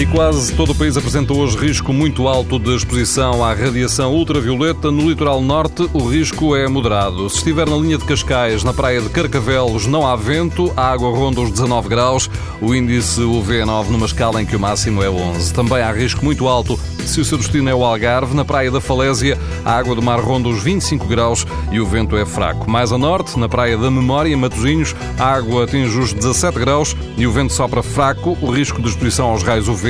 E quase todo o país apresenta hoje risco muito alto de exposição à radiação ultravioleta. No litoral norte, o risco é moderado. Se estiver na linha de Cascais, na praia de Carcavelos, não há vento, a água ronda os 19 graus, o índice UV é 9 numa escala em que o máximo é 11. Também há risco muito alto se o seu destino é o Algarve, na praia da Falésia, a água do mar ronda os 25 graus e o vento é fraco. Mais a norte, na praia da Memória, em Matosinhos, a água atinge os 17 graus e o vento sopra fraco. O risco de exposição aos raios UV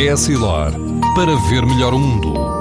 Essilor, para ver melhor o mundo.